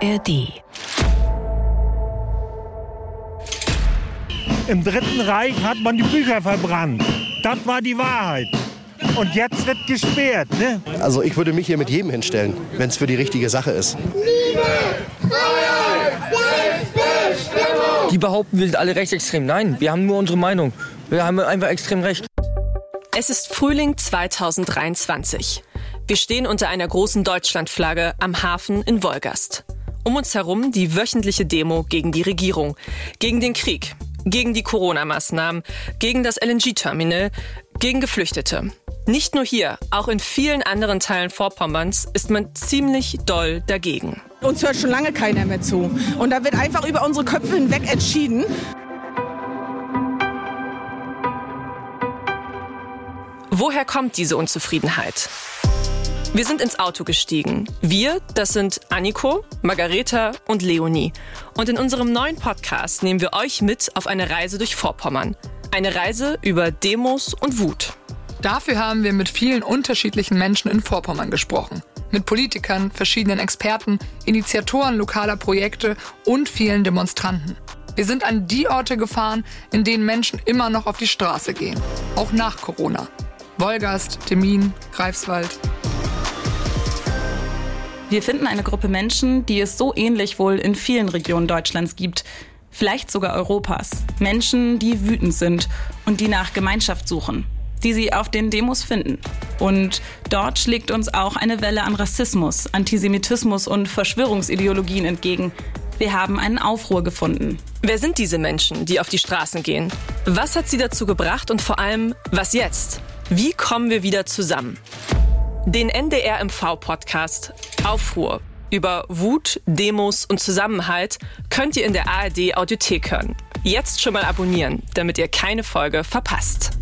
ARD. Im Dritten Reich hat man die Bücher verbrannt. Das war die Wahrheit. Und jetzt wird gesperrt. Ne? Also ich würde mich hier mit jedem hinstellen, wenn es für die richtige Sache ist. Liebe, Freiheit, Selbstbestimmung! Die behaupten, wir sind alle rechtsextrem. Nein, wir haben nur unsere Meinung. Wir haben einfach extrem recht. Es ist Frühling 2023. Wir stehen unter einer großen Deutschlandflagge am Hafen in Wolgast. Um uns herum die wöchentliche Demo gegen die Regierung, gegen den Krieg, gegen die Corona-Maßnahmen, gegen das LNG-Terminal, gegen Geflüchtete. Nicht nur hier, auch in vielen anderen Teilen Vorpommerns ist man ziemlich doll dagegen. Uns hört schon lange keiner mehr zu. Und da wird einfach über unsere Köpfe hinweg entschieden. Woher kommt diese Unzufriedenheit? Wir sind ins Auto gestiegen. Wir, das sind Anniko, Margareta und Leonie. Und in unserem neuen Podcast nehmen wir euch mit auf eine Reise durch Vorpommern. Eine Reise über Demos und Wut. Dafür haben wir mit vielen unterschiedlichen Menschen in Vorpommern gesprochen. Mit Politikern, verschiedenen Experten, Initiatoren lokaler Projekte und vielen Demonstranten. Wir sind an die Orte gefahren, in denen Menschen immer noch auf die Straße gehen. Auch nach Corona. Wolgast, Demin, Greifswald. Wir finden eine Gruppe Menschen, die es so ähnlich wohl in vielen Regionen Deutschlands gibt. Vielleicht sogar Europas. Menschen, die wütend sind und die nach Gemeinschaft suchen, die sie auf den Demos finden. Und dort schlägt uns auch eine Welle an Rassismus, Antisemitismus und Verschwörungsideologien entgegen. Wir haben einen Aufruhr gefunden. Wer sind diese Menschen, die auf die Straßen gehen? Was hat sie dazu gebracht und vor allem, was jetzt? Wie kommen wir wieder zusammen? Den NDR MV-Podcast Aufruhr über Wut, Demos und Zusammenhalt könnt ihr in der ARD Audiothek hören. Jetzt schon mal abonnieren, damit ihr keine Folge verpasst.